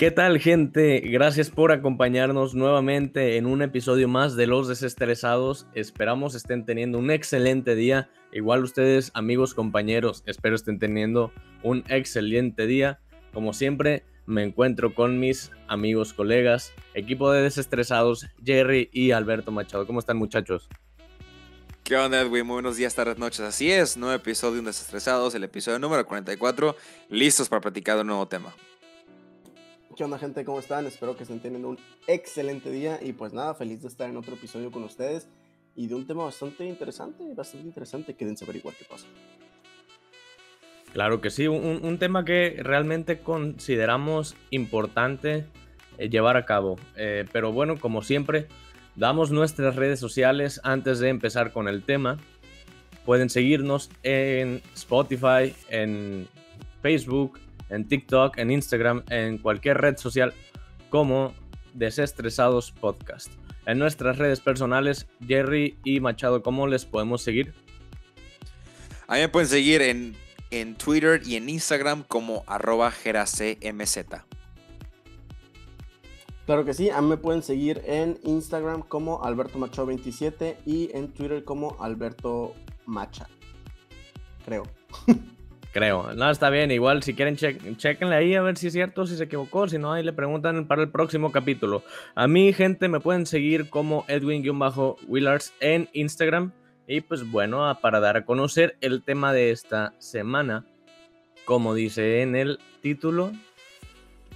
¿Qué tal gente? Gracias por acompañarnos nuevamente en un episodio más de Los Desestresados. Esperamos estén teniendo un excelente día. Igual ustedes, amigos, compañeros, espero estén teniendo un excelente día. Como siempre, me encuentro con mis amigos, colegas, equipo de Desestresados, Jerry y Alberto Machado. ¿Cómo están muchachos? ¿Qué onda, Edwin? Muy buenos días, tardes, noches. Así es, nuevo episodio de Un Desestresados, el episodio número 44, listos para platicar de un nuevo tema. ¿Qué onda gente? ¿Cómo están? Espero que estén teniendo un excelente día y pues nada, feliz de estar en otro episodio con ustedes y de un tema bastante interesante, bastante interesante. Quédense a averiguar qué pasa. Claro que sí, un, tema que realmente consideramos importante eh, llevar a cabo. Eh, pero bueno, como siempre, damos nuestras redes sociales antes de empezar con el tema. Pueden seguirnos en Spotify, en Facebook, en TikTok, en Instagram, en cualquier red social como Desestresados Podcast. En nuestras redes personales, Jerry y Machado, ¿cómo les podemos seguir? A mí me pueden seguir en, en Twitter y en Instagram como arroba geracmz. Claro que sí, a mí me pueden seguir en Instagram como Alberto Machado 27 y en Twitter como Alberto Macha. Creo. Creo. No, está bien. Igual, si quieren, chequenle ahí a ver si es cierto, si se equivocó. Si no, ahí le preguntan para el próximo capítulo. A mí, gente, me pueden seguir como Edwin-Willars en Instagram. Y pues bueno, para dar a conocer el tema de esta semana, como dice en el título,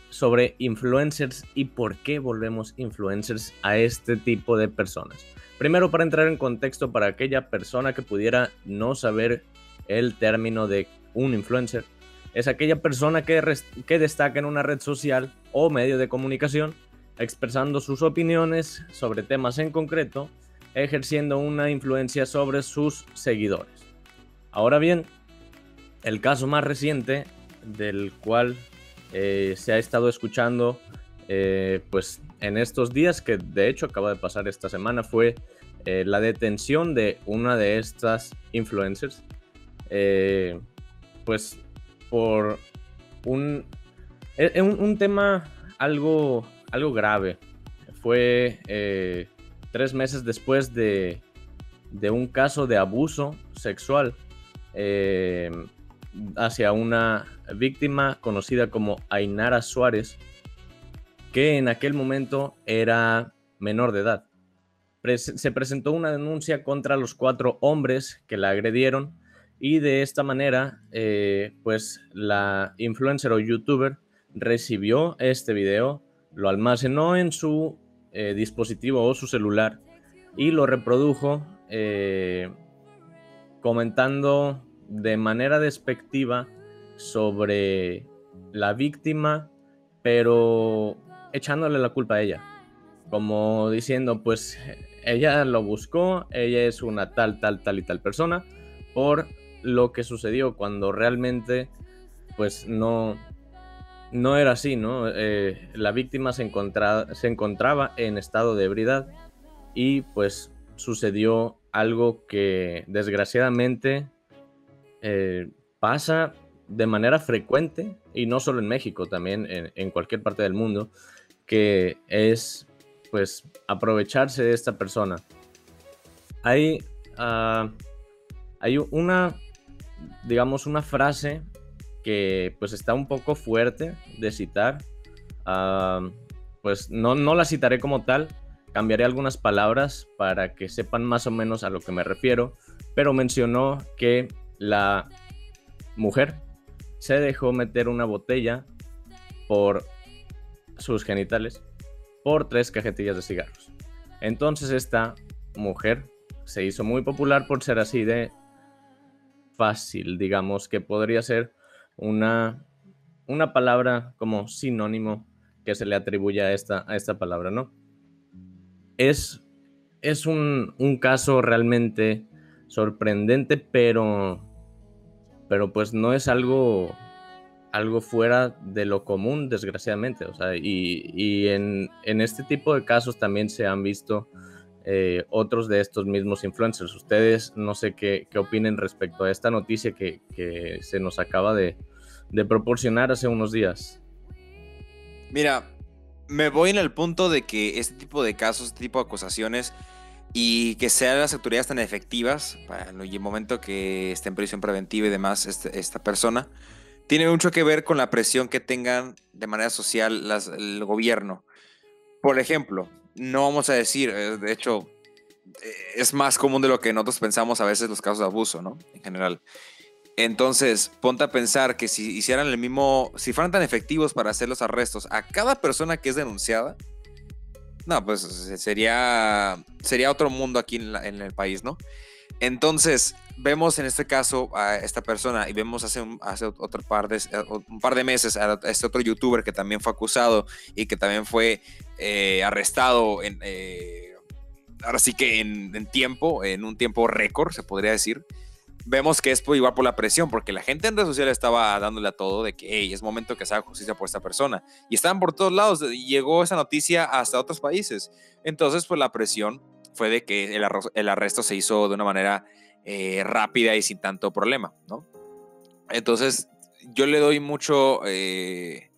sobre influencers y por qué volvemos influencers a este tipo de personas. Primero, para entrar en contexto para aquella persona que pudiera no saber el término de un influencer, es aquella persona que, destaca en una red social o medio de comunicación, expresando sus opiniones sobre temas en concreto, ejerciendo una influencia sobre sus seguidores. Ahora bien, el caso más reciente del cual eh, se ha estado escuchando eh, pues en estos días, que de hecho acaba de pasar esta semana, fue eh, la detención de una de estas influencers pues por un, e, un, tema algo, algo grave. Fue eh, tres meses después de, de, un caso de abuso sexual eh, hacia una víctima conocida como Ainara Suárez, que en aquel momento era menor de edad. se presentó una denuncia contra los cuatro hombres que la agredieron y de esta manera, eh, pues la influencer o youtuber recibió este video, lo almacenó en su eh, dispositivo o su celular y lo reprodujo eh, comentando de manera despectiva sobre la víctima, pero echándole la culpa a ella. Como diciendo, pues ella lo buscó, ella es una tal, tal, tal y tal persona, por lo que sucedió cuando realmente pues no, no era así, ¿no? Eh, la víctima se, se encontraba en estado de ebriedad y pues sucedió algo que desgraciadamente eh, pasa de manera frecuente y no solo en México, también en, cualquier parte del mundo, que es pues aprovecharse de esta persona. Hay, ah, hay una digamos, una frase que pues está un poco fuerte de citar. Ah, pues no, no la citaré como tal, cambiaré algunas palabras para que sepan más o menos a lo que me refiero, pero mencionó que la mujer se dejó meter una botella por sus genitales por tres cajetillas de cigarros. Entonces esta mujer se hizo muy popular por ser así de fácil, digamos, que podría ser una, una palabra como sinónimo que se le atribuye a esta, a esta palabra, ¿no? Es, es un, caso realmente sorprendente, pero, pero pues no es algo, algo fuera de lo común, desgraciadamente. O sea, y, en, en, este tipo de casos también se han visto eh, otros de estos mismos influencers. Ustedes no sé qué, qué opinen respecto a esta noticia que, se nos acaba de, proporcionar hace unos días. Mira, me voy en el punto de que este tipo de casos, este tipo de acusaciones y que sean las autoridades tan efectivas para el momento que esté en prisión preventiva y demás este, esta persona, tiene mucho que ver con la presión que tengan de manera social las, el gobierno. Por ejemplo, no vamos a decir, eh, de hecho, eh, es más común de lo que nosotros pensamos a veces los casos de abuso, ¿no? En general. Entonces, ponte a pensar que si hicieran el mismo, si fueran tan efectivos para hacer los arrestos a cada persona que es denunciada, no, pues sería, sería otro mundo aquí en, el país, ¿no? Entonces, vemos en este caso a esta persona y vemos hace, un, hace otro par de, un par de meses a este otro youtuber que también fue acusado y que también fue eh, arrestado en, eh, ahora sí que en, en, tiempo, en un tiempo récord, se podría decir vemos que es igual por la presión, porque la gente en redes sociales estaba dándole a todo de que hey, es momento que se haga justicia por esta persona. Y estaban por todos lados, llegó esa noticia hasta otros países. Entonces, pues la presión fue de que el, el arresto se hizo de una manera eh, rápida y sin tanto problema, ¿no? Entonces, yo le doy mucho... Eh,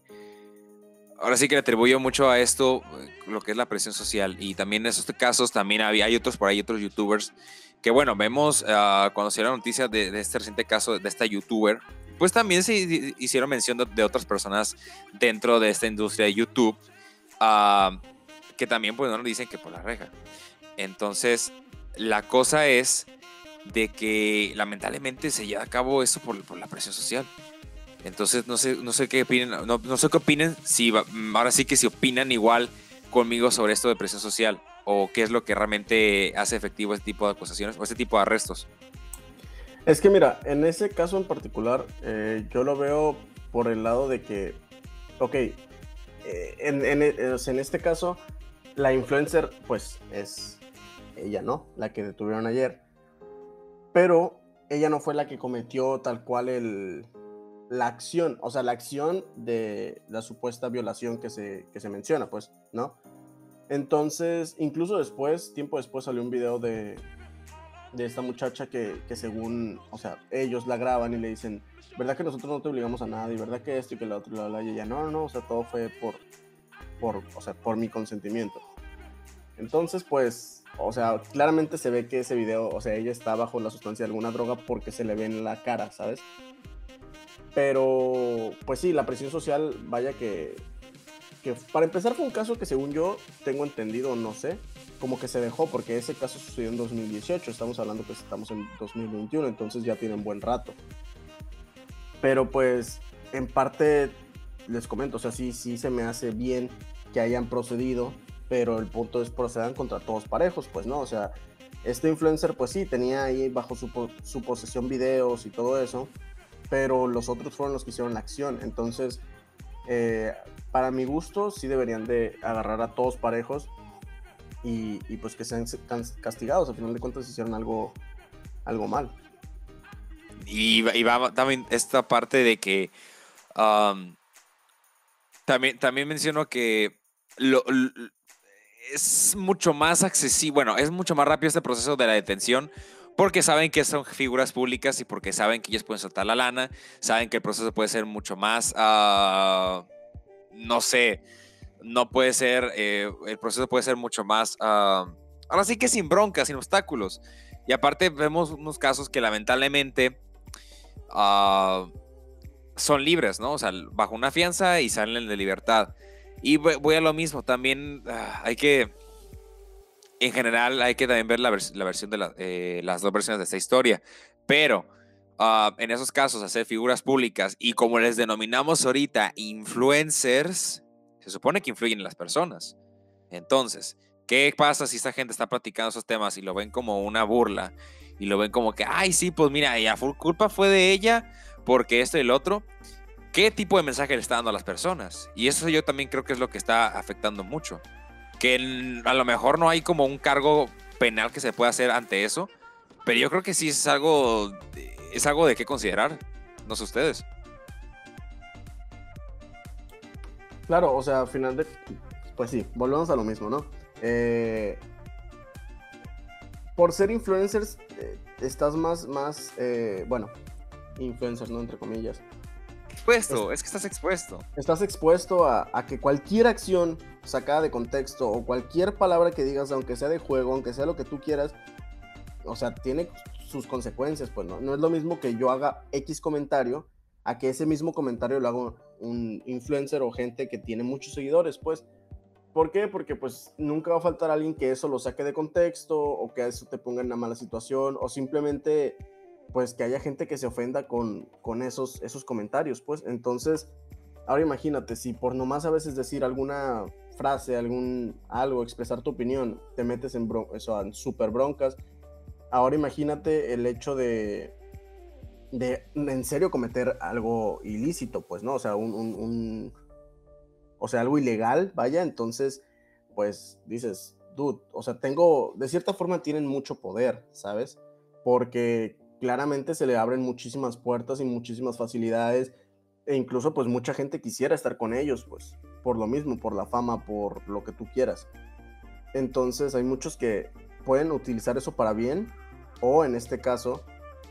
ahora sí que le atribuyo mucho a esto eh, lo que es la presión social y también en esos casos también había, hay otros por ahí, otros youtubers que bueno, vemos uh, cuando se dio la noticia de, este reciente caso de esta youtuber, pues también se hicieron mención de, otras personas dentro de esta industria de YouTube, uh, que también pues no nos dicen que por la reja. Entonces, la cosa es de que lamentablemente se lleva a cabo eso por, por la presión social. Entonces, no sé, no sé qué opinen, no, no sé qué opinen, si ahora sí que si opinan igual conmigo sobre esto de presión social o qué es lo que realmente hace efectivo este tipo de acusaciones o este tipo de arrestos? Es que mira, en ese caso en particular, eh, yo lo veo por el lado de que, ok, eh, en, en, en, este caso, la influencer, pues es ella, ¿no? La que detuvieron ayer. Pero ella no fue la que cometió tal cual el, la acción, o sea, la acción de la supuesta violación que se, que se menciona, pues, ¿no? Entonces, incluso después, tiempo después salió un video de, de esta muchacha que, que, según, o sea, ellos la graban y le dicen, ¿verdad que nosotros no te obligamos a nada? Y verdad que esto y que la otra, la, y ella, no, no, no, o sea, todo fue por, por, o sea, por mi consentimiento. Entonces, pues, o sea, claramente se ve que ese video, o sea, ella está bajo la sustancia de alguna droga porque se le ve en la cara, ¿sabes? Pero, pues sí, la presión social, vaya que para empezar fue un caso que según yo tengo entendido, no sé, como que se dejó porque ese caso sucedió en 2018, estamos hablando que estamos en 2021, entonces ya tienen buen rato. Pero pues en parte les comento, o sea, sí, sí se me hace bien que hayan procedido, pero el punto es procedan contra todos parejos, pues no, o sea, este influencer pues sí, tenía ahí bajo su, su posesión videos y todo eso, pero los otros fueron los que hicieron la acción, entonces eh, para mi gusto, sí deberían de agarrar a todos parejos y, pues que sean castigados. Al final de cuentas hicieron algo, algo mal. Y, va también esta parte de que también, también menciono que es mucho más accesible, bueno, es mucho más rápido este proceso de la detención porque saben que son figuras públicas y porque saben que ellos pueden soltar la lana, saben que el proceso puede ser mucho más, uh, no sé, no puede ser, eh, el proceso puede ser mucho más, uh, ahora sí que sin broncas, sin obstáculos. Y aparte vemos unos casos que lamentablemente uh, son libres, ¿no? O sea, bajo una fianza y salen de libertad. Y voy a lo mismo, también hay que en general hay que también ver la, versión de eh, las dos versiones de esta historia. Pero ah, en esos casos, hacer figuras públicas y como les denominamos ahorita, influencers, se supone que influyen en las personas. Entonces, ¿qué pasa si esta gente está platicando esos temas y lo ven como una burla? Y lo ven como que, ay, sí, pues mira, ya culpa fue de ella porque esto y el otro. ¿Qué tipo de mensaje le está dando a las personas? Y eso yo también creo que es lo que está afectando mucho que a lo mejor no hay como un cargo penal que se pueda hacer ante eso, pero yo creo que sí es algo, es algo de qué considerar, no sé ustedes. Claro, o sea, al final de, pues sí, volvemos a lo mismo, ¿no? Eh, por ser influencers, eh, estás más, más, eh, bueno, influencers, ¿no? Entre comillas. Expuesto, es que estás expuesto. Estás expuesto a, a, que cualquier acción sacada de contexto o cualquier palabra que digas, aunque sea de juego, aunque sea lo que tú quieras, o sea, tiene sus consecuencias, pues no, no es lo mismo que yo haga X comentario a que ese mismo comentario lo haga un influencer o gente que tiene muchos seguidores, pues. ¿Por qué? Porque pues nunca va a faltar alguien que eso lo saque de contexto o que eso te ponga en una mala situación o simplemente pues que haya gente que se ofenda con, con esos, esos comentarios, pues. Entonces, ahora imagínate, si por nomás a veces decir alguna frase, algún algo, expresar tu opinión, te metes en, eso, en super broncas, ahora imagínate el hecho de, de en serio cometer algo ilícito, pues, ¿no? O sea, un, o sea, algo ilegal, vaya, entonces, pues dices, dude, o sea, tengo, de cierta forma tienen mucho poder, ¿sabes? Porque claramente se le abren muchísimas puertas y muchísimas facilidades, e incluso pues mucha gente quisiera estar con ellos, pues, por lo mismo, por la fama, por lo que tú quieras. Entonces hay muchos que pueden utilizar eso para bien o en este caso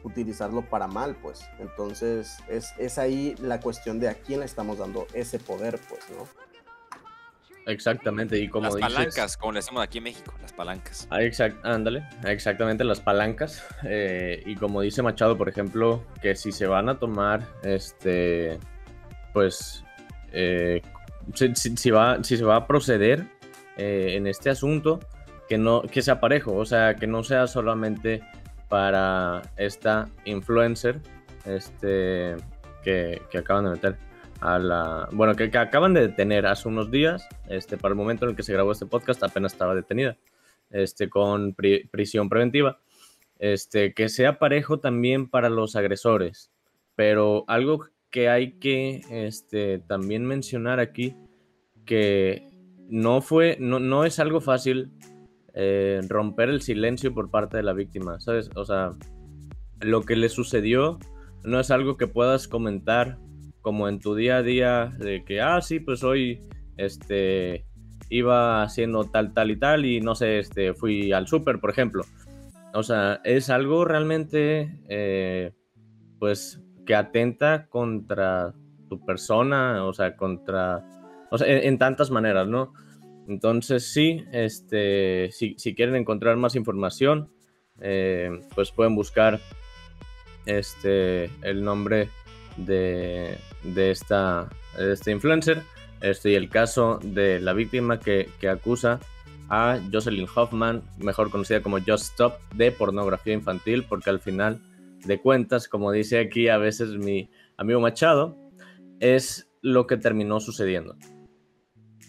utilizarlo para mal, pues. Entonces es, es ahí la cuestión de a quién le estamos dando ese poder, pues, ¿no? Exactamente, y como Las palancas, como le decimos aquí en México, las palancas. Ah, exact, ándale, exactamente, las palancas. Eh, y como dice Machado, por ejemplo, que si se van a tomar, este, pues, eh, si, va, si se va a proceder eh, en este asunto, que, no, que sea parejo, o sea, que no sea solamente para esta influencer este, que, acaban de meter la... Bueno, que, acaban de detener hace unos días, este, para el momento en el que se grabó este podcast apenas estaba detenida, este, con prisión preventiva, este, que sea parejo también para los agresores, pero algo que hay que este, también mencionar aquí, que no fue, no, no es algo fácil eh, romper el silencio por parte de la víctima, ¿sabes? O sea, lo que le sucedió no es algo que puedas comentar como en tu día a día de que, ah, sí, pues hoy, este, iba haciendo tal, tal y tal y no sé, este, fui al súper, por ejemplo. O sea, es algo realmente, eh, pues, que atenta contra tu persona, o sea, contra, en tantas maneras, ¿no? Entonces sí, este, si, quieren encontrar más información, eh, pues pueden buscar este, el nombre de, esta, este influencer este, el caso de la víctima que, acusa a Jocelyn Hoffman, mejor conocida como Just Stop, de pornografía infantil, porque al final de cuentas, como dice aquí a veces mi amigo Machado, es lo que terminó sucediendo.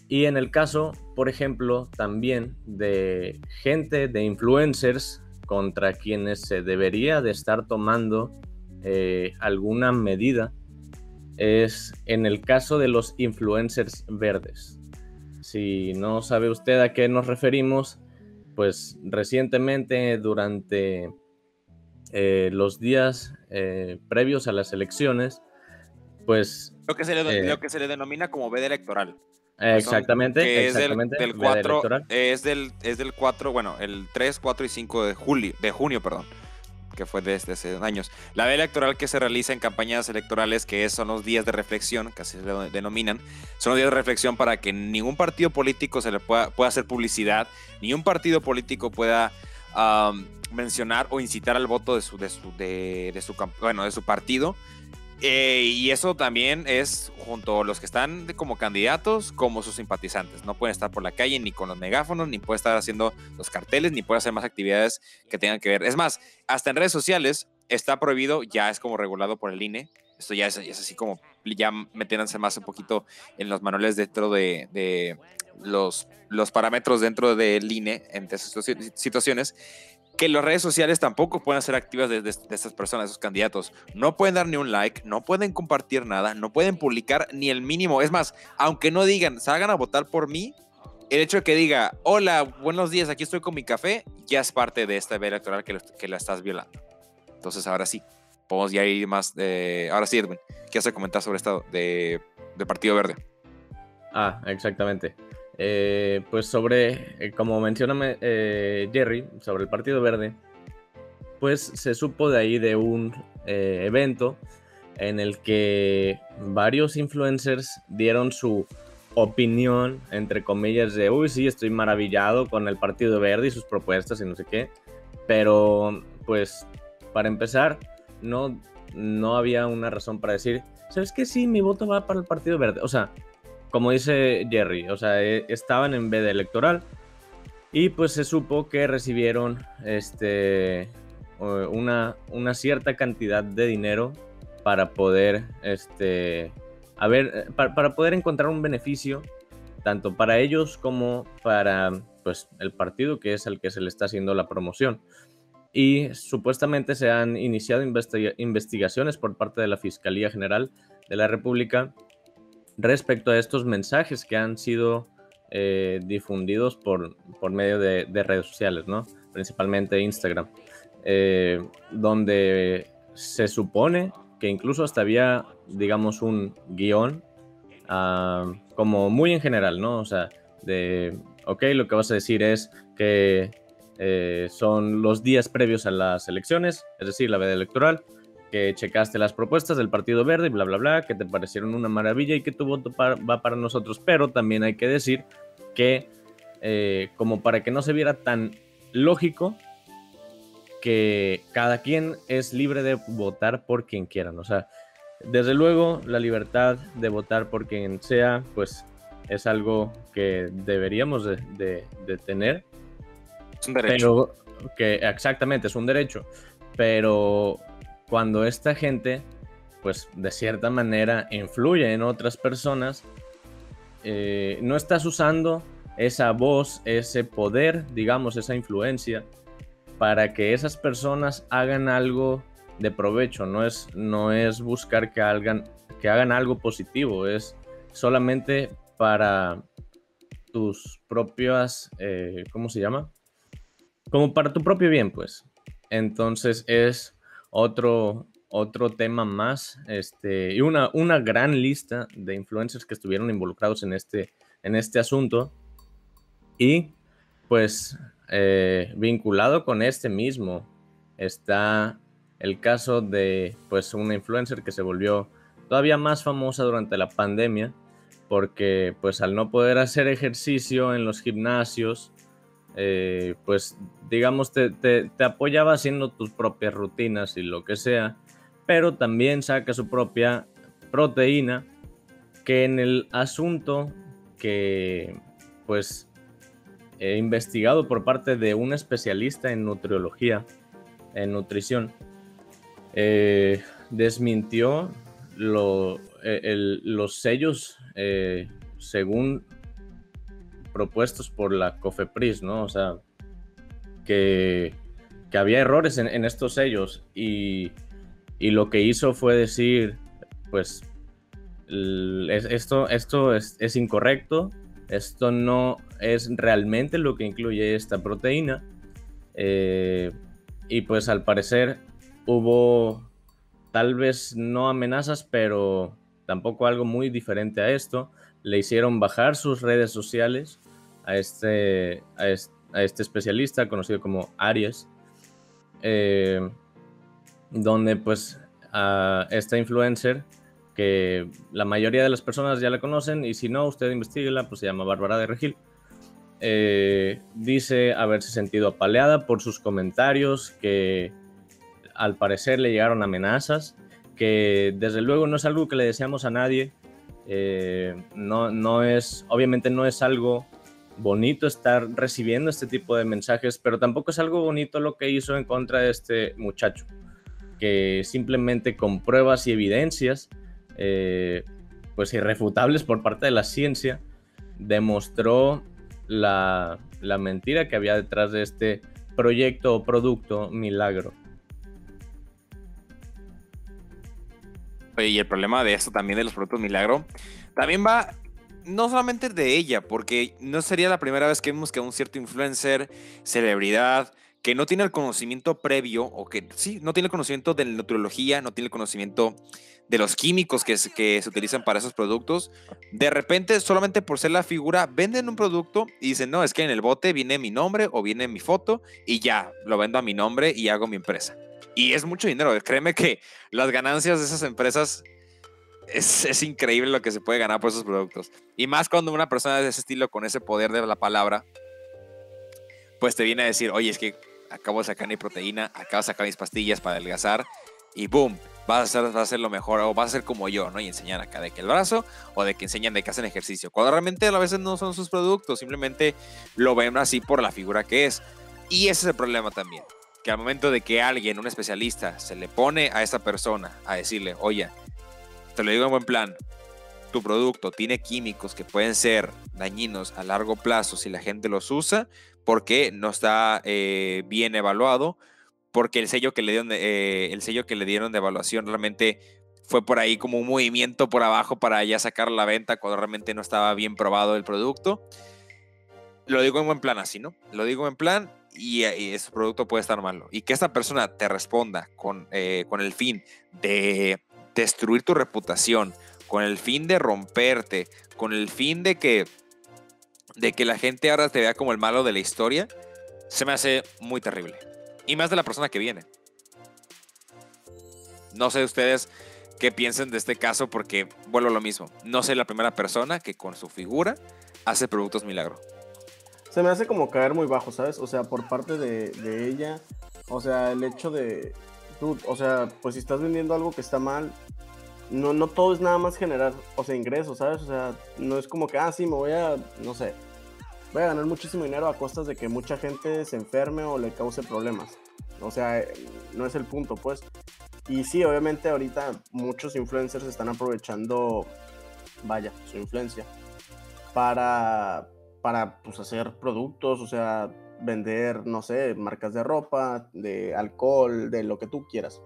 Y en el caso, por ejemplo, también de gente, de influencers contra quienes se debería de estar tomando eh, alguna medida, es en el caso de los influencers verdes. Si no sabe usted a qué nos referimos, pues recientemente durante eh, los días eh, previos a las elecciones, pues... Lo que, se le, lo que se le denomina como veda electoral. Exactamente, es exactamente. Del, 4, es del, es del 4, bueno, el 3, 4 y 5 de, julio, de junio, perdón, que fue desde hace años. La veda electoral que se realiza en campañas electorales, que son los días de reflexión, que así se denominan, son los días de reflexión para que ningún partido político se le pueda, hacer publicidad, ni un partido político pueda mencionar o incitar al voto de su, de su, bueno, de su partido eh, y eso también es junto a los que están como candidatos como sus simpatizantes. No pueden estar por la calle ni con los megáfonos, ni pueden estar haciendo los carteles, ni pueden hacer más actividades que tengan que ver. Es más, hasta en redes sociales está prohibido, ya es como regulado por el INE. Esto ya es, así como, ya metiéndose más un poquito en los manuales dentro de, los, parámetros dentro del INE en esas situaciones que las redes sociales tampoco pueden ser activas de, estas personas, de esos candidatos. No pueden dar ni un like, no pueden compartir nada, no pueden publicar ni el mínimo. Es más, aunque no digan, salgan a votar por mí, el hecho de que diga, hola, buenos días, aquí estoy con mi café, ya es parte de esta vía electoral que, la estás violando. Entonces, ahora sí, podemos ya ir más. Ahora sí, Edwin, ¿qué hace comentar sobre esto de, de Partido Verde? Ah, exactamente. Eh, pues sobre, eh, como menciona eh, Jerry, sobre el Partido Verde, pues se supo de ahí de un evento en el que varios influencers dieron su opinión, entre comillas, de, uy, sí, estoy maravillado con el Partido Verde y sus propuestas y no sé qué. Pero, pues, para empezar, no, no había una razón para decir, ¿sabes qué? Sí, mi voto va para el Partido Verde. O sea, como dice Jerry, o sea, e, estaban en veda electoral y pues se supo que recibieron este, una, una cierta cantidad de dinero para poder, este, a ver, eh, para, poder encontrar un beneficio tanto para ellos como para pues, el partido que es el que se le está haciendo la promoción. Y supuestamente se han iniciado investigaciones por parte de la Fiscalía General de la República respecto a estos mensajes que han sido eh, difundidos por, por medio de, redes sociales, ¿no? principalmente Instagram, eh, donde se supone que incluso hasta había, digamos, un guion, ah, como muy en general, ¿no? O sea, de, ok, lo que vas a decir es que eh, son los días previos a las elecciones, es decir, la veda electoral, que checaste las propuestas del Partido Verde y bla, bla, bla, que te parecieron una maravilla y que tu voto va para nosotros, pero también hay que decir que, eh, como para que no se viera tan lógico, que cada quien es libre de votar por quien quieran. O sea, desde luego la libertad de votar por quien sea, pues es algo que deberíamos de, tener. Es un derecho. Pero que exactamente es un derecho. Pero cuando esta gente, pues de cierta manera, influye en otras personas, eh, no estás usando esa voz, ese poder, digamos, esa influencia para que esas personas hagan algo de provecho, no es, no es buscar que hagan, que hagan algo positivo, es solamente para tus propias, eh, ¿cómo se llama? Como para tu propio bien, pues. Entonces es otro, otro tema más, este, y una, una gran lista de influencers que estuvieron involucrados en este, en este asunto. Y pues eh, vinculado con este mismo está el caso de pues una influencer que se volvió todavía más famosa durante la pandemia porque pues al no poder hacer ejercicio en los gimnasios eh, pues digamos te, te, apoyaba haciendo tus propias rutinas y lo que sea pero también saca su propia proteína que en el asunto que pues investigado por parte de un especialista en nutriología, en nutrición, eh, desmintió e, los sellos eh, según propuestos por la COFEPRIS, ¿no? O sea, que, había errores en, estos sellos y, lo que hizo fue decir, pues, esto, es incorrecto, esto no es realmente lo que incluye esta proteína. Eh, y pues al parecer hubo tal vez no amenazas, pero tampoco algo muy diferente a esto. Le hicieron bajar sus redes sociales a este, a este, especialista conocido como Aries, eh, donde pues a esta influencer que la mayoría de las personas ya la conocen y si no, usted investiguela, pues se llama Bárbara de Regil. Eh, dice haberse sentido apaleada por sus comentarios, que al parecer le llegaron amenazas, que desde luego no es algo que le deseamos a nadie. Eh, no, no es, obviamente no es algo bonito estar recibiendo este tipo de mensajes, pero tampoco es algo bonito lo que hizo en contra de este muchacho, que simplemente con pruebas y evidencias eh, pues irrefutables por parte de la ciencia, demostró la, mentira que había detrás de este proyecto o producto milagro. Y el problema de esto también de los productos milagro, también va no solamente de ella, porque no sería la primera vez que vemos que un cierto influencer, celebridad, que no tiene el conocimiento previo, o que sí, no tiene el conocimiento de la nutriología, no tiene el conocimiento de los químicos que, que se utilizan para esos productos, de repente, solamente por ser la figura, venden un producto y dicen, no, es que en el bote viene mi nombre o viene mi foto y ya, lo vendo a mi nombre y hago mi empresa. Y es mucho dinero. Créeme que las ganancias de esas empresas es, es, increíble lo que se puede ganar por esos productos. Y más cuando una persona de ese estilo, con ese poder de la palabra, pues te viene a decir, oye, es que acabo de sacar mi proteína, acabo de sacar mis pastillas para adelgazar y boom, vas a, hacer, vas a hacer lo mejor o vas a ser como yo, ¿no? Y enseñar acá de que el brazo o de que enseñan de que hacen ejercicio. Cuando realmente a veces no son sus productos, simplemente lo ven así por la figura que es. Y ese es el problema también. Que al momento de que alguien, un especialista, se le pone a esa persona a decirle, oye, te lo digo en buen plan, tu producto tiene químicos que pueden ser dañinos a largo plazo si la gente los usa, porque no está eh, bien evaluado, porque el sello que le dieron eh, el sello que le dieron de evaluación realmente fue por ahí como un movimiento por abajo para ya sacar la venta cuando realmente no estaba bien probado el producto. Lo digo en buen plan así, ¿no? Lo digo en plan y, y ese producto puede estar malo. Y que esta persona te responda con, eh, con el fin de destruir tu reputación, con el fin de romperte, con el fin de que de que la gente ahora te vea como el malo de la historia, se me hace muy terrible. Y más de la persona que viene. No sé ustedes qué piensen de este caso porque vuelvo a lo mismo. No sé la primera persona que con su figura hace productos milagro. Se me hace como caer muy bajo, ¿sabes? O sea, por parte de, de ella. O sea, el hecho de... Tú, o sea, pues si estás vendiendo algo que está mal, no, no todo es nada más generar, o sea, ingresos, ¿sabes? O sea, no es como que, ah, sí, me voy a, no sé, voy a ganar muchísimo dinero a costas de que mucha gente se enferme o le cause problemas. O sea, no es el punto, pues. Y sí, obviamente ahorita muchos influencers están aprovechando, vaya, su influencia para, para pues, hacer productos, o sea, vender, no sé, marcas de ropa, de alcohol, de lo que tú quieras.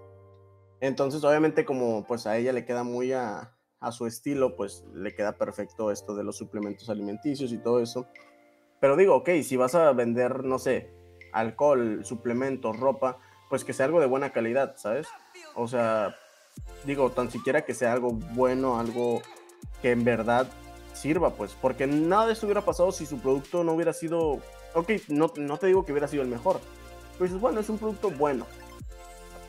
Entonces, obviamente, como pues a ella le queda muy a, a su estilo, pues le queda perfecto esto de los suplementos alimenticios y todo eso. Pero digo, ok, si vas a vender, no sé, alcohol, suplementos, ropa, pues que sea algo de buena calidad, ¿sabes? O sea, digo, tan siquiera que sea algo bueno, algo que en verdad sirva, pues, porque nada de esto hubiera pasado si su producto no hubiera sido, ok, no, no te digo que hubiera sido el mejor, pero dices, bueno, es un producto bueno,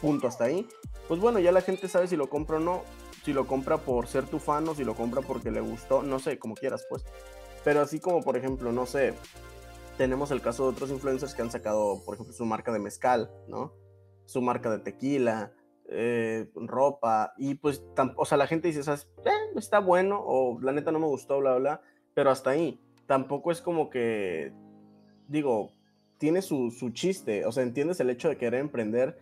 punto, hasta ahí. Pues bueno, ya la gente sabe si lo compra o no, si lo compra por ser tu fan o si lo compra porque le gustó, no sé, como quieras, pues. Pero así como, por ejemplo, no sé, tenemos el caso de otros influencers que han sacado, por ejemplo, su marca de mezcal, ¿no? Su marca de tequila, eh, ropa, y pues, o sea, la gente dice, ¿sabes? Eh, está bueno, o la neta no me gustó, bla, bla, pero hasta ahí. Tampoco es como que, digo, tiene su, su chiste, o sea, entiendes el hecho de querer emprender,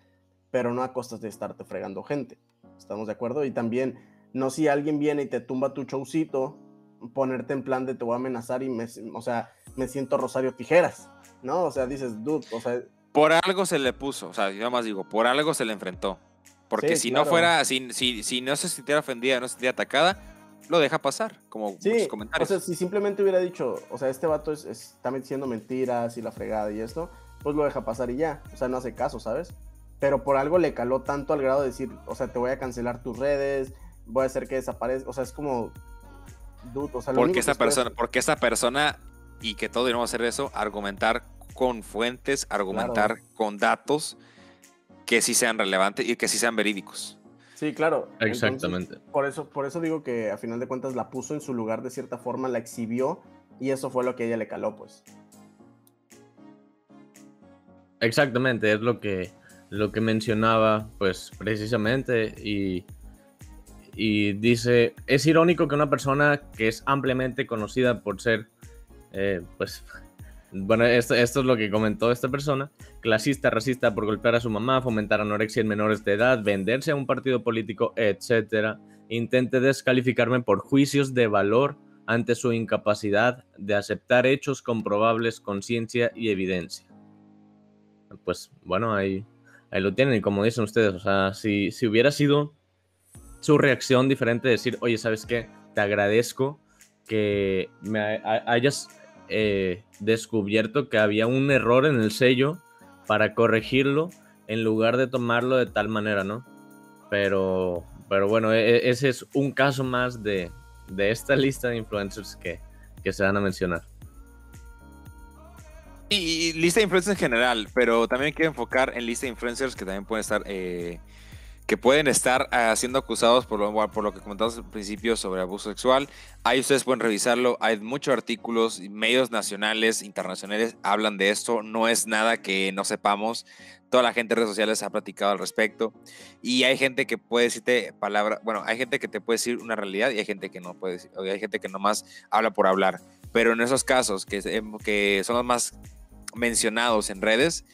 pero no a costas de estarte fregando gente. ¿Estamos de acuerdo? Y también, no si alguien viene y te tumba tu showcito, ponerte en plan de te voy a amenazar y me, o sea, me siento Rosario Tijeras, ¿no? O sea, dices, dude, o sea... Por algo se le puso, o sea, yo más digo, por algo se le enfrentó. Porque si no fuera, si, si, si, no se sintiera ofendida, no se sintiera atacada, lo deja pasar, como sí, comentarios. O sea, si simplemente hubiera dicho, o sea, este vato es, está diciendo mentiras y la fregada y esto, pues lo deja pasar y ya. O sea, no hace caso, ¿sabes? Pero por algo le caló tanto al grado de decir, o sea, te voy a cancelar tus redes, voy a hacer que desaparezca. O sea, es como, porque esta persona, porque esta persona y que todo a hacer eso, argumentar con fuentes, argumentar con datos que sí sean relevantes y que sí sean verídicos. Sí, claro. Exactamente. por eso, por eso digo que a final de cuentas la puso en su lugar de cierta forma, la exhibió y eso fue lo que ella le caló, pues. Exactamente, es lo que, lo que mencionaba, pues precisamente, y y dice, es irónico que una persona que es ampliamente conocida por ser, eh, pues, bueno, esto, es lo que comentó esta persona, clasista, racista por golpear a su mamá, fomentar anorexia en menores de edad, venderse a un partido político, etcétera, intente descalificarme por juicios de valor ante su incapacidad de aceptar hechos comprobables con ciencia y evidencia. Pues bueno, ahí, lo tienen y como dicen ustedes, o sea, si, si hubiera sido su reacción diferente de decir, oye, ¿sabes qué? Te agradezco que me hayas eh, descubierto que había un error en el sello para corregirlo en lugar de tomarlo de tal manera, ¿no? Pero, pero bueno, e, e, ese es un caso más de, esta lista de influencers que, que se van a mencionar. Y, lista de influencers en general, pero también quiero enfocar en lista de influencers que también pueden estar eh, que pueden estar uh, siendo acusados por lo, que comentamos al principio sobre abuso sexual. Ahí ustedes pueden revisarlo. Hay muchos artículos, medios nacionales, internacionales hablan de esto. No es nada que no sepamos. Toda la gente en redes sociales ha platicado al respecto. Y hay gente que puede decirte palabra, bueno, hay gente que te puede decir una realidad y hay gente que no puede decir, hay gente que nomás habla por hablar. Pero en esos casos que, que son los más mencionados en redes,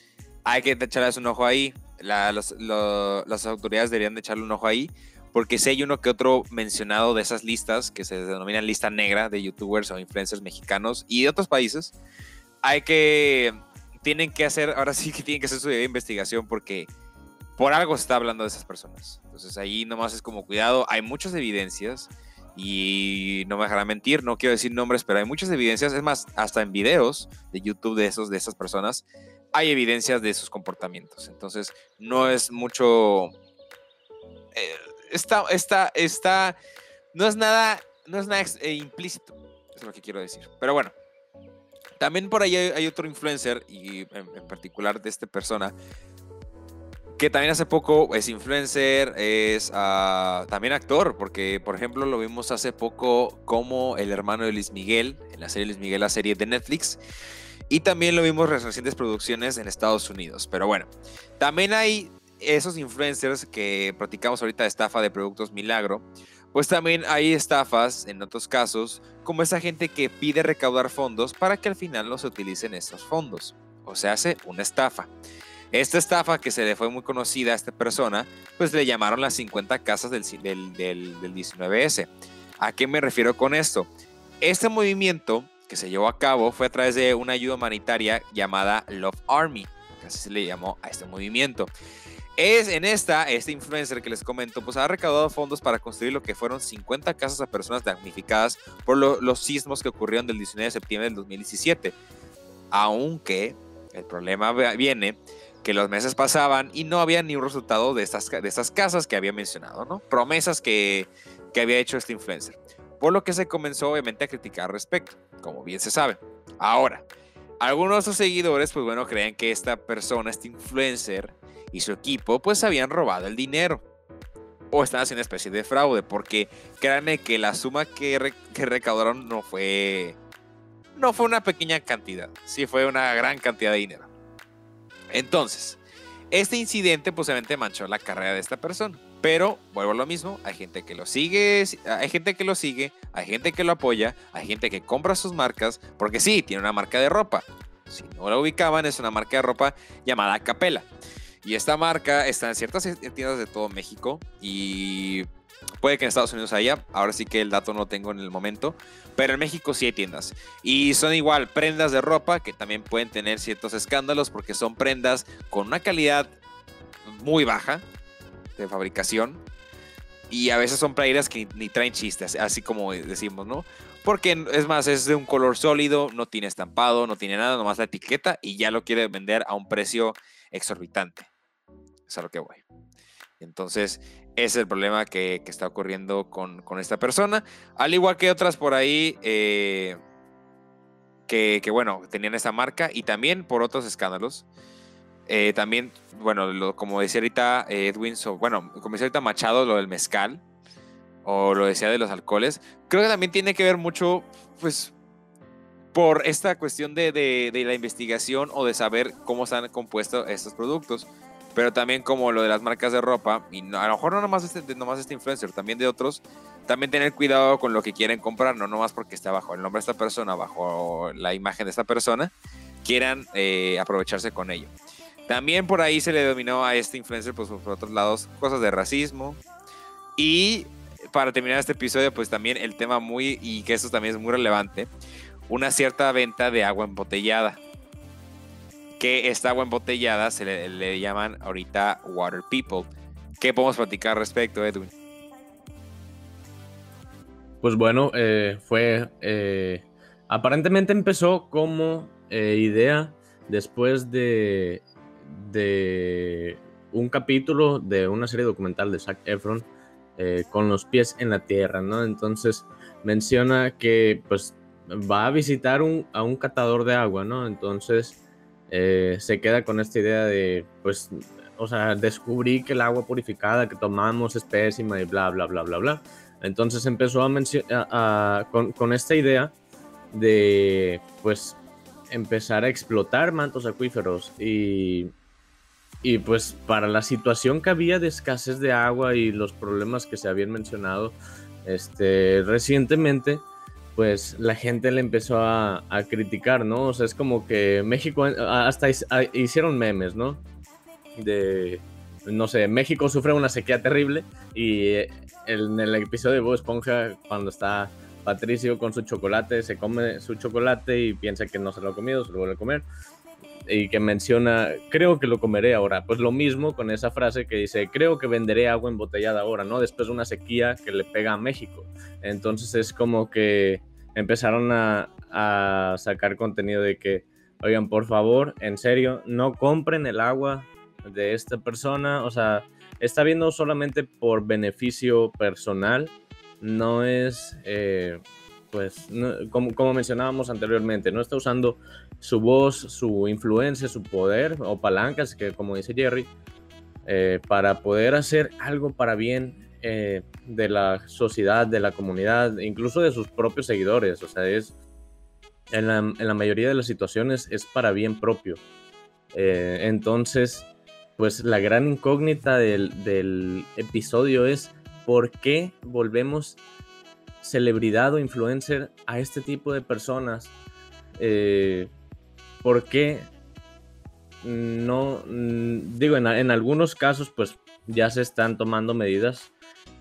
hay que echarles un ojo ahí las autoridades deberían de echarle un ojo ahí, porque si hay uno que otro mencionado de esas listas, que se denominan lista negra de youtubers o influencers mexicanos y de otros países, hay que, tienen que hacer, ahora sí que tienen que hacer su investigación porque por algo se está hablando de esas personas. Entonces ahí nomás es como cuidado, hay muchas evidencias y no me dejará mentir, no quiero decir nombres, pero hay muchas evidencias, es más, hasta en videos de YouTube de esos, de esas personas, hay evidencias de sus comportamientos. Entonces, no es mucho. Eh, está, está, está. No es nada. No es nada eh, implícito. Es lo que quiero decir. Pero bueno. También por ahí hay, otro influencer, y en, particular de esta persona, que también hace poco es influencer, es uh, también actor, porque por ejemplo lo vimos hace poco como el hermano de Luis Miguel, en la serie Luis Miguel, la serie de Netflix, y también lo vimos en recientes producciones en Estados Unidos. Pero bueno, también hay esos influencers que practicamos ahorita de estafa de productos milagro. Pues también hay estafas en otros casos, como esa gente que pide recaudar fondos para que al final no se utilicen estos fondos. O sea, hace una estafa. Esta estafa que se le fue muy conocida a esta persona, pues le llamaron las 50 casas del, del, del, del 19S. ¿A qué me refiero con esto? Este movimiento que se llevó a cabo fue a través de una ayuda humanitaria llamada Love Army, que así se le llamó a este movimiento. Es en esta, este influencer que les comento, pues ha recaudado fondos para construir lo que fueron 50 casas a personas damnificadas por los sismos que ocurrieron del 19 de septiembre del 2017. Aunque el problema viene que los meses pasaban y no había ni un resultado de estas, de estas casas que había mencionado, ¿no? Promesas que, que había hecho este influencer por lo que se comenzó obviamente a criticar al respecto, como bien se sabe. Ahora, algunos de sus seguidores, pues bueno, creen que esta persona, este influencer y su equipo, pues habían robado el dinero. O están haciendo una especie de fraude, porque créanme que la suma que, que recaudaron no fue. No fue una pequeña cantidad, sí fue una gran cantidad de dinero. Entonces, este incidente, pues obviamente manchó la carrera de esta persona. Pero vuelvo a lo mismo, hay gente que lo sigue, hay gente que lo sigue, hay gente que lo apoya, hay gente que compra sus marcas, porque sí, tiene una marca de ropa. Si no la ubicaban, es una marca de ropa llamada Capela. Y esta marca está en ciertas tiendas de todo México y puede que en Estados Unidos haya, ahora sí que el dato no lo tengo en el momento, pero en México sí hay tiendas. Y son igual prendas de ropa que también pueden tener ciertos escándalos porque son prendas con una calidad muy baja, de fabricación. Y a veces son playeras que ni, traen chistes, así como decimos, ¿no? Porque es más, es de un color sólido, no tiene estampado, no tiene nada, nomás la etiqueta y ya lo quiere vender a un precio exorbitante. Es a lo que voy. Entonces, ese es el problema que, está ocurriendo con, esta persona. Al igual que otras por ahí eh, que, que, bueno, tenían esa marca y también por otros escándalos. Eh, también, bueno, como decía ahorita eh, Edwin, bueno, como decía ahorita Machado, lo del mezcal, o lo decía de los alcoholes, creo que también tiene que ver mucho, pues, por esta cuestión de, de, la investigación o de saber cómo están compuestos estos productos. Pero también como lo de las marcas de ropa, y a lo mejor no nomás este, nomás este influencer, también de otros, también tener cuidado con lo que quieren comprar, no nomás porque está bajo el nombre de esta persona, bajo la imagen de esta persona, quieran eh, aprovecharse con ello. También por ahí se le dominó a este influencer, pues por otros lados, cosas de racismo. Y para terminar este episodio, pues también el tema muy, y que eso también es muy relevante, una cierta venta de agua embotellada. Que esta agua embotellada se le, llaman ahorita Water People. ¿Qué podemos platicar al respecto, Edwin? Pues bueno, eh, fue. Eh, aparentemente empezó como eh, idea después de de un capítulo de una serie documental de Zac Efron eh, con los pies en la tierra, ¿no? Entonces menciona que pues va a visitar a un catador de agua, ¿no? Entonces eh, se queda con esta idea de, pues, o sea, descubrí que el agua purificada que tomamos es pésima y bla, bla, bla, bla, bla. Entonces empezó a, con, con, esta idea de, pues, empezar a explotar mantos acuíferos y, y pues para la situación que había de escasez de agua y los problemas que se habían mencionado este, recientemente, pues la gente le empezó a, criticar, ¿no? O sea, es como que México, hasta hicieron memes, ¿no? De, no sé, México sufre una sequía terrible y en el episodio de Bob Esponja, cuando está Patricio con su chocolate, se come su chocolate y piensa que no se lo ha comido, se lo vuelve a comer. Y que menciona, creo que lo comeré ahora. Pues lo mismo con esa frase que dice, creo que venderé agua embotellada ahora, ¿no? Después de una sequía que le pega a México. Entonces es como que empezaron a, sacar contenido de que, oigan, por favor, en serio, no compren el agua de esta persona, o sea, está viendo solamente por beneficio personal, no es, eh, pues, como, como, mencionábamos anteriormente, no está usando su voz, su influencia, su poder o palancas, que como dice Jerry, eh, para poder hacer algo para bien eh, de la sociedad, de la comunidad, incluso de sus propios seguidores. O sea, es en la, mayoría de las situaciones es para bien propio. Eh, entonces, pues la gran incógnita del, episodio es por qué volvemos celebridad o influencer a este tipo de personas. ¿Por qué no? Mm, digo, en, algunos casos, pues ya se están tomando medidas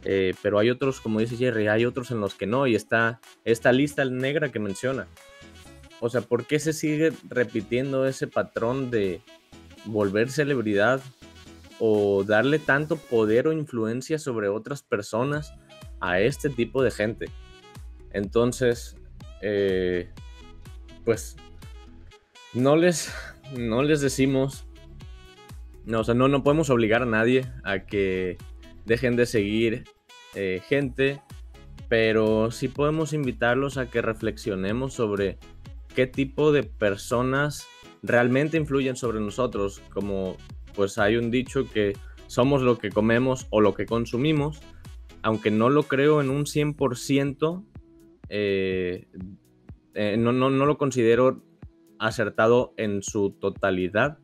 eh, pero hay otros, como dice Jerry, hay otros en los que no, y está esta lista negra que menciona. O sea, ¿por qué se sigue repitiendo ese patrón de volver celebridad o darle tanto poder o influencia sobre otras personas a este tipo de gente? Entonces, eh, pues, no les, no les decimos, no, o sea, no, no podemos obligar a nadie a que dejen de seguir eh, gente, pero sí podemos invitarlos a que reflexionemos sobre qué tipo de personas realmente influyen sobre nosotros, como pues hay un dicho que somos lo que comemos o lo que consumimos, aunque no lo creo en un 100%, eh, eh, no, no, no, lo considero acertado en su totalidad,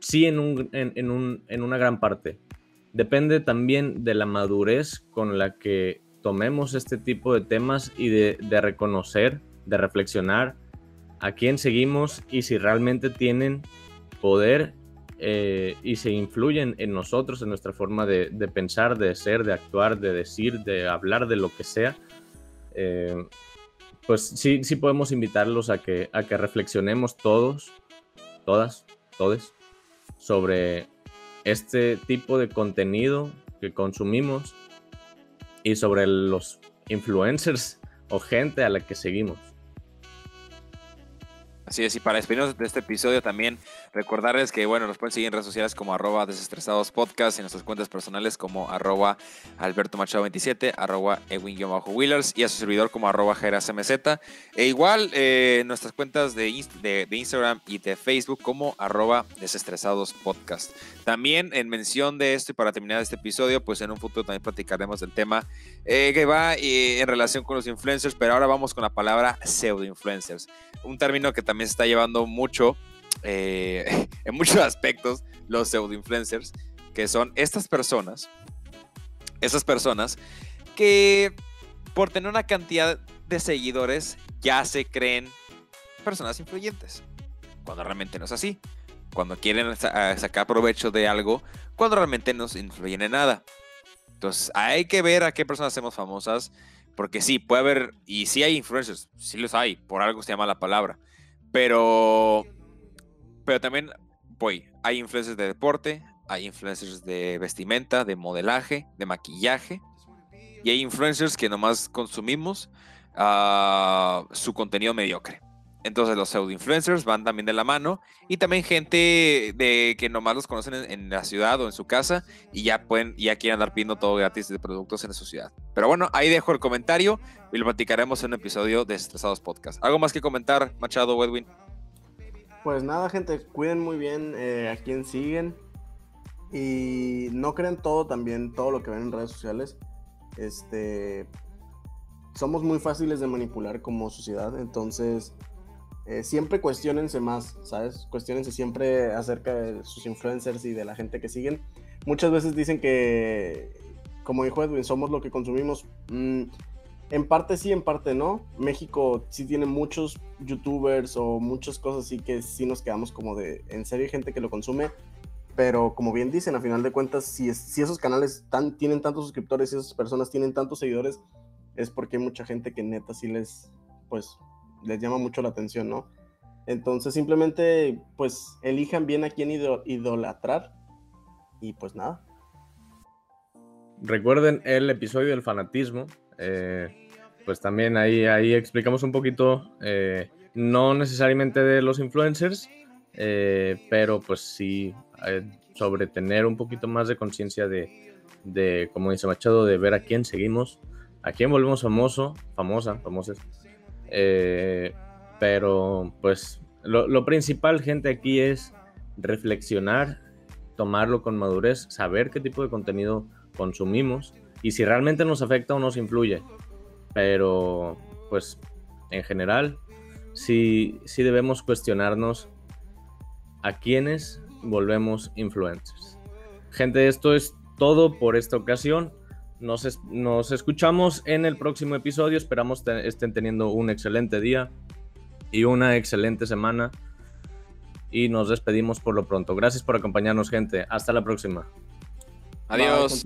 sí en, un, en, un, en una gran parte. Depende también de la madurez con la que tomemos este tipo de temas y de, reconocer, de reflexionar a quién seguimos y si realmente tienen poder eh, y se influyen en nosotros, en nuestra forma de, pensar, de ser, de actuar, de decir, de hablar, de lo que sea. Eh, pues sí, sí podemos invitarlos a que, a que reflexionemos todos, todas, todes, sobre este tipo de contenido que consumimos y sobre los influencers o gente a la que seguimos. Así es, y para despedirnos de este episodio también recordarles que, bueno, nos pueden seguir en redes sociales como arroba desestresados podcast y en nuestras cuentas personales como arroba alberto machado 27, arroba ewin-wheelers y a su servidor como arroba E igual eh, nuestras cuentas de, de, Instagram y de Facebook como arroba desestresados podcast. También en mención de esto y para terminar este episodio, pues en un futuro también platicaremos del tema eh, que va eh, en relación con los influencers, pero ahora vamos con la palabra pseudo influencers, un término que también se está llevando mucho, eh, en muchos aspectos, los pseudo-influencers, que son estas personas, esas personas que por tener una cantidad de seguidores ya se creen personas influyentes, cuando realmente no es así, cuando quieren sacar provecho de algo, cuando realmente no influyen en nada. Entonces hay que ver a qué personas hacemos famosas, porque sí, puede haber, y sí hay influencers, sí los hay, por algo se llama la palabra, pero, pero también, voy, hay influencers de deporte, hay influencers de vestimenta, de modelaje, de maquillaje, y hay influencers que nomás consumimos uh, su contenido mediocre. Entonces los pseudo influencers van también de la mano y también gente de que nomás los conocen en, la ciudad o en su casa y ya pueden ya quieren andar pidiendo todo gratis de productos en su ciudad. Pero bueno, ahí dejo el comentario y lo platicaremos en un episodio de Estresados Podcast. ¿Algo más que comentar, Machado Edwin? Pues nada, gente, cuiden muy bien eh, a quien siguen. Y no crean todo también, todo lo que ven en redes sociales. Este. Somos muy fáciles de manipular como sociedad. Entonces. Eh, siempre cuestionense más, ¿sabes? Cuestionense siempre acerca de sus influencers y de la gente que siguen. Muchas veces dicen que, como dijo Edwin, somos lo que consumimos. Mm, en parte sí, en parte no. México sí tiene muchos youtubers o muchas cosas así que sí nos quedamos como de, en serio gente que lo consume. Pero como bien dicen, a final de cuentas, si, si esos canales tan, tienen tantos suscriptores y esas personas tienen tantos seguidores, es porque hay mucha gente que neta sí les, pues, les llama mucho la atención, ¿no? Entonces simplemente pues elijan bien a quién idolatrar y pues nada. Recuerden el episodio del fanatismo. Eh, pues también ahí, ahí explicamos un poquito, eh, no necesariamente de los influencers, eh, pero pues sí sobre tener un poquito más de conciencia de, de, como dice Machado, de ver a quién seguimos, a quién volvemos famoso, famosa, famosas. Eh, pero pues lo, principal, gente, aquí es reflexionar, tomarlo con madurez, saber qué tipo de contenido consumimos y si realmente nos afecta o nos influye. Pero pues en general sí, sí debemos cuestionarnos a quiénes volvemos influencers. Gente, esto es todo por esta ocasión. Nos, escuchamos en el próximo episodio. Esperamos que estén teniendo un excelente día y una excelente semana. Y nos despedimos por lo pronto. Gracias por acompañarnos, gente. Hasta la próxima. Adiós.